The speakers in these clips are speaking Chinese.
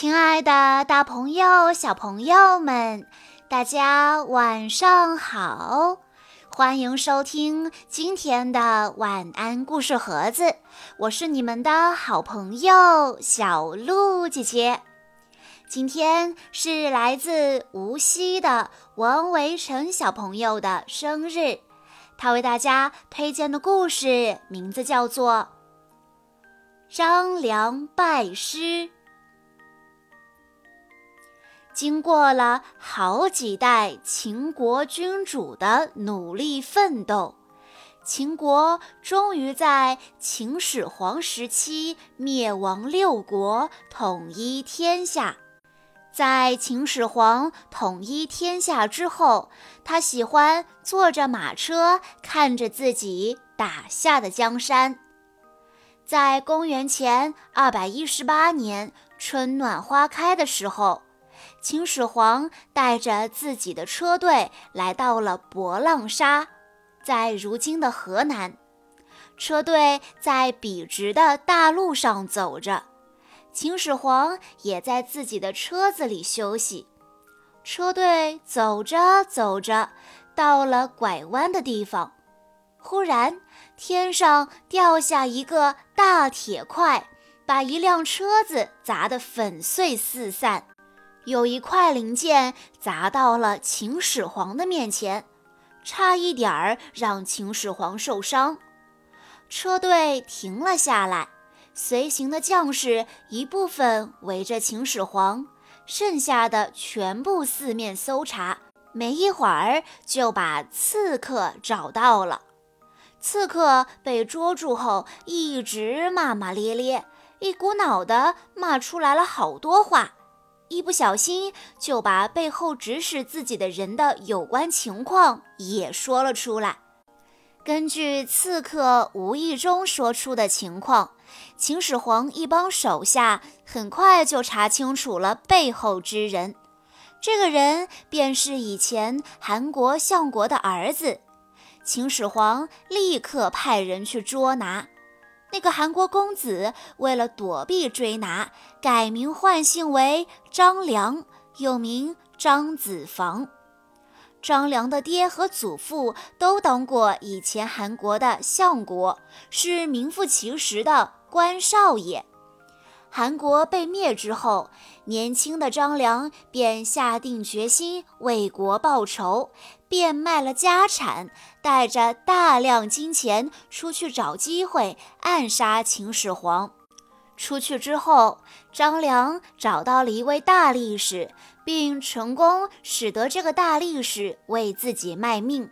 亲爱的，大朋友、小朋友们，大家晚上好！欢迎收听今天的晚安故事盒子，我是你们的好朋友小鹿姐姐。今天是来自无锡的王维成小朋友的生日，他为大家推荐的故事名字叫做《张良拜师》。经过了好几代秦国君主的努力奋斗，秦国终于在秦始皇时期灭亡六国，统一天下。在秦始皇统一天下之后，他喜欢坐着马车，看着自己打下的江山。在公元前二百一十八年，春暖花开的时候。秦始皇带着自己的车队来到了博浪沙，在如今的河南。车队在笔直的大路上走着，秦始皇也在自己的车子里休息。车队走着走着，到了拐弯的地方，忽然天上掉下一个大铁块，把一辆车子砸得粉碎四散。有一块零件砸到了秦始皇的面前，差一点儿让秦始皇受伤。车队停了下来，随行的将士一部分围着秦始皇，剩下的全部四面搜查。没一会儿就把刺客找到了。刺客被捉住后，一直骂骂咧咧，一股脑的骂出来了好多话。一不小心就把背后指使自己的人的有关情况也说了出来。根据刺客无意中说出的情况，秦始皇一帮手下很快就查清楚了背后之人。这个人便是以前韩国相国的儿子。秦始皇立刻派人去捉拿。那个韩国公子为了躲避追拿，改名换姓为张良，又名张子房。张良的爹和祖父都当过以前韩国的相国，是名副其实的官少爷。韩国被灭之后，年轻的张良便下定决心为国报仇，变卖了家产，带着大量金钱出去找机会暗杀秦始皇。出去之后，张良找到了一位大力士，并成功使得这个大力士为自己卖命。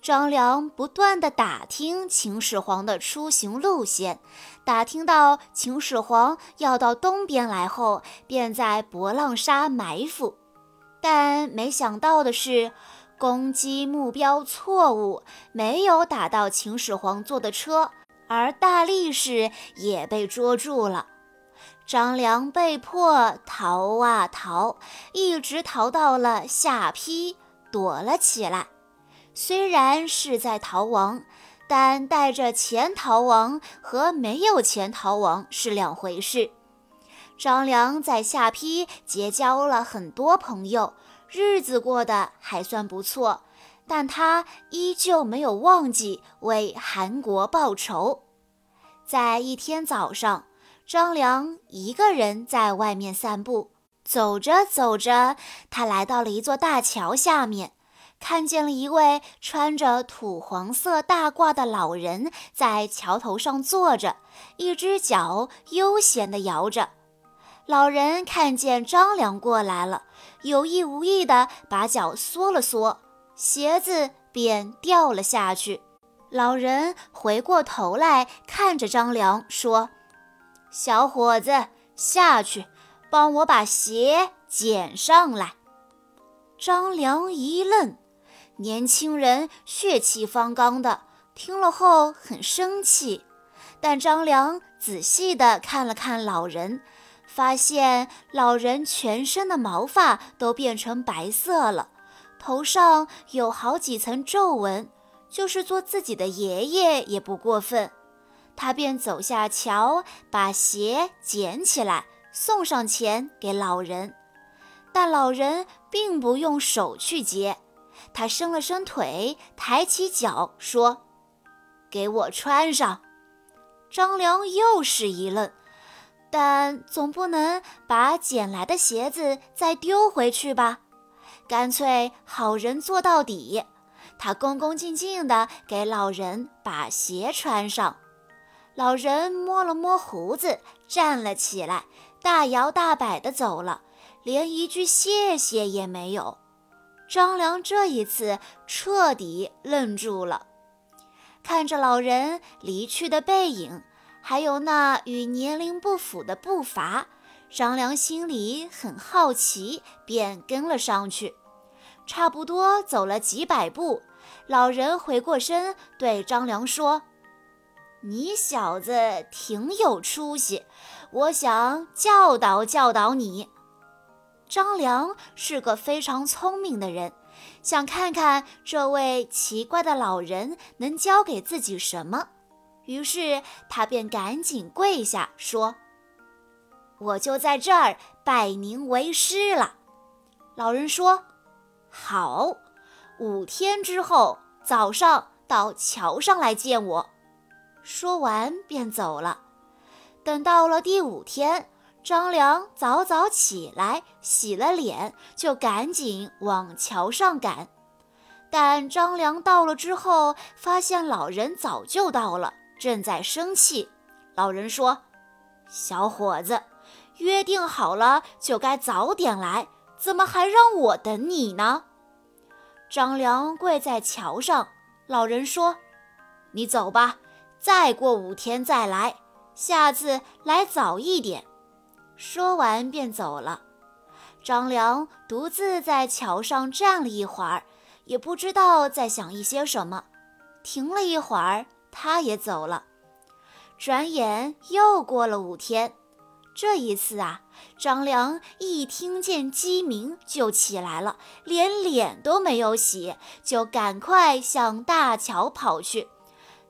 张良不断地打听秦始皇的出行路线，打听到秦始皇要到东边来后，便在博浪沙埋伏。但没想到的是，攻击目标错误，没有打到秦始皇坐的车，而大力士也被捉住了。张良被迫逃啊逃，一直逃到了下邳，躲了起来。虽然是在逃亡，但带着钱逃亡和没有钱逃亡是两回事。张良在下邳结交了很多朋友，日子过得还算不错，但他依旧没有忘记为韩国报仇。在一天早上，张良一个人在外面散步，走着走着，他来到了一座大桥下面。看见了一位穿着土黄色大褂的老人在桥头上坐着，一只脚悠闲地摇着。老人看见张良过来了，有意无意地把脚缩了缩，鞋子便掉了下去。老人回过头来看着张良说：“小伙子，下去，帮我把鞋捡上来。”张良一愣。年轻人血气方刚的，听了后很生气。但张良仔细地看了看老人，发现老人全身的毛发都变成白色了，头上有好几层皱纹，就是做自己的爷爷也不过分。他便走下桥，把鞋捡起来，送上钱给老人，但老人并不用手去接，他伸了伸腿，抬起脚说：“给我穿上。”张良又是一愣，但总不能把捡来的鞋子再丢回去吧？干脆好人做到底，他恭恭敬敬地给老人把鞋穿上。老人摸了摸胡子，站了起来，大摇大摆地走了，连一句谢谢也没有。张良这一次彻底愣住了。看着老人离去的背影，还有那与年龄不符的步伐，张良心里很好奇，便跟了上去。差不多走了几百步，老人回过身对张良说：“你小子挺有出息，我想教导教导你。”张良是个非常聪明的人。想看看这位奇怪的老人能教给自己什么，于是他便赶紧跪下说：“我就在这儿拜您为师了。”老人说：“好，五天之后早上到桥上来见我。”说完便走了。等到了第五天。张良早早起来，洗了脸，就赶紧往桥上赶。但张良到了之后，发现老人早就到了，正在生气。老人说：“小伙子，约定好了就该早点来，怎么还让我等你呢？”张良跪在桥上，老人说：“你走吧，再过五天再来，下次来早一点。”说完便走了。张良独自在桥上站了一会儿，也不知道在想一些什么。停了一会儿，他也走了。转眼又过了五天，这一次啊，张良一听见鸡鸣就起来了，连脸都没有洗，就赶快向大桥跑去。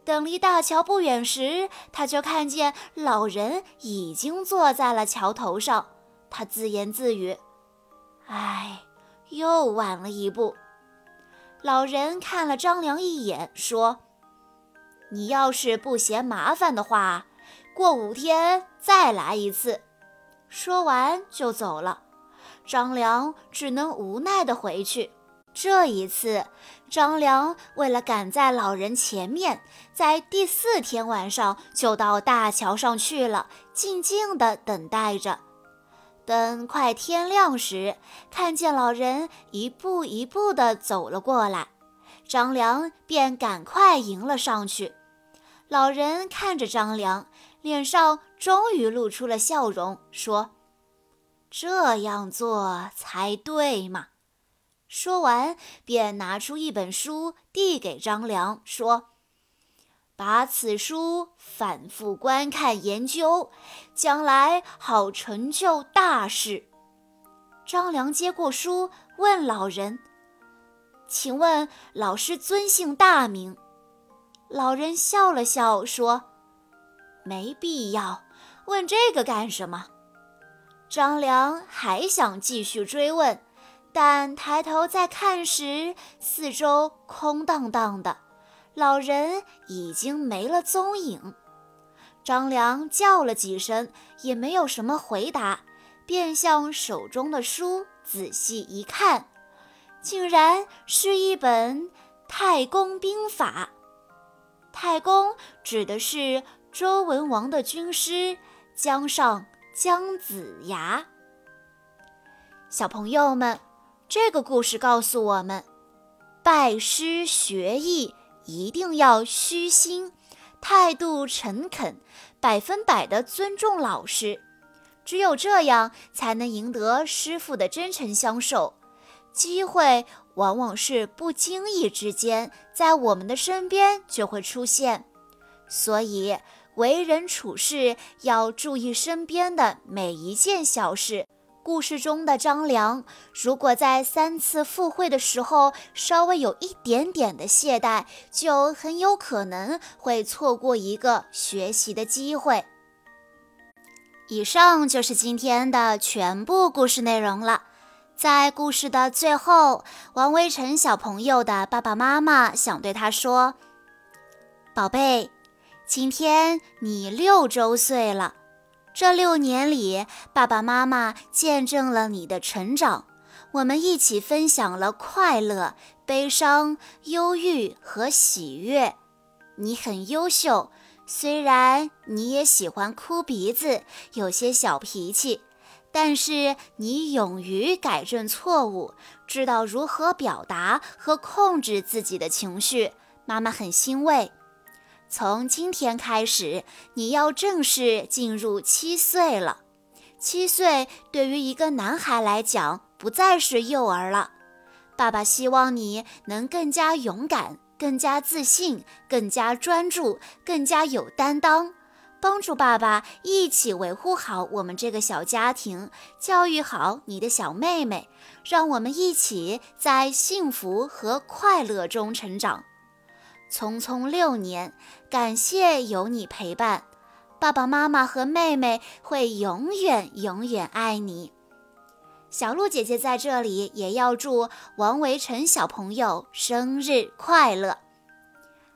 等离大桥不远时，他就看见老人已经坐在了桥头上。他自言自语：“唉，又晚了一步。”老人看了张良一眼，说：“你要是不嫌麻烦的话，过五天再来一次。”说完就走了。张良只能无奈地回去。这一次，张良为了赶在老人前面，在第四天晚上就到大桥上去了，静静地等待着。等快天亮时，看见老人一步一步地走了过来，张良便赶快迎了上去。老人看着张良，脸上终于露出了笑容，说：“这样做才对嘛。”说完，便拿出一本书递给张良，说：“把此书反复观看研究，将来好成就大事。”张良接过书，问老人：“请问老师尊姓大名？”老人笑了笑，说：“没必要，问这个干什么？”张良还想继续追问。但抬头再看时，四周空荡荡的，老人已经没了踪影。张良叫了几声，也没有什么回答，便向手中的书仔细一看，竟然是一本《太公兵法》。太公指的是周文王的军师姜尚姜子牙。小朋友们。这个故事告诉我们，拜师学艺一定要虚心，态度诚恳，百分百的尊重老师。只有这样，才能赢得师傅的真诚相授。机会往往是不经意之间，在我们的身边就会出现。所以，为人处事要注意身边的每一件小事。故事中的张良，如果在三次赴会的时候稍微有一点点的懈怠，就很有可能会错过一个学习的机会。以上就是今天的全部故事内容了。在故事的最后，王微尘小朋友的爸爸妈妈想对他说：“宝贝，今天你六周岁了。这六年里，爸爸妈妈见证了你的成长，我们一起分享了快乐、悲伤、忧郁和喜悦。你很优秀。”虽然你也喜欢哭鼻子，有些小脾气，但是你勇于改正错误，知道如何表达和控制自己的情绪，妈妈很欣慰。从今天开始，你要正式进入七岁了。七岁对于一个男孩来讲，不再是幼儿了。爸爸希望你能更加勇敢。更加自信，更加专注，更加有担当，帮助爸爸一起维护好我们这个小家庭，教育好你的小妹妹，让我们一起在幸福和快乐中成长。匆匆六年，感谢有你陪伴，爸爸妈妈和妹妹会永远永远爱你。小鹿姐姐在这里也要祝王维辰小朋友生日快乐！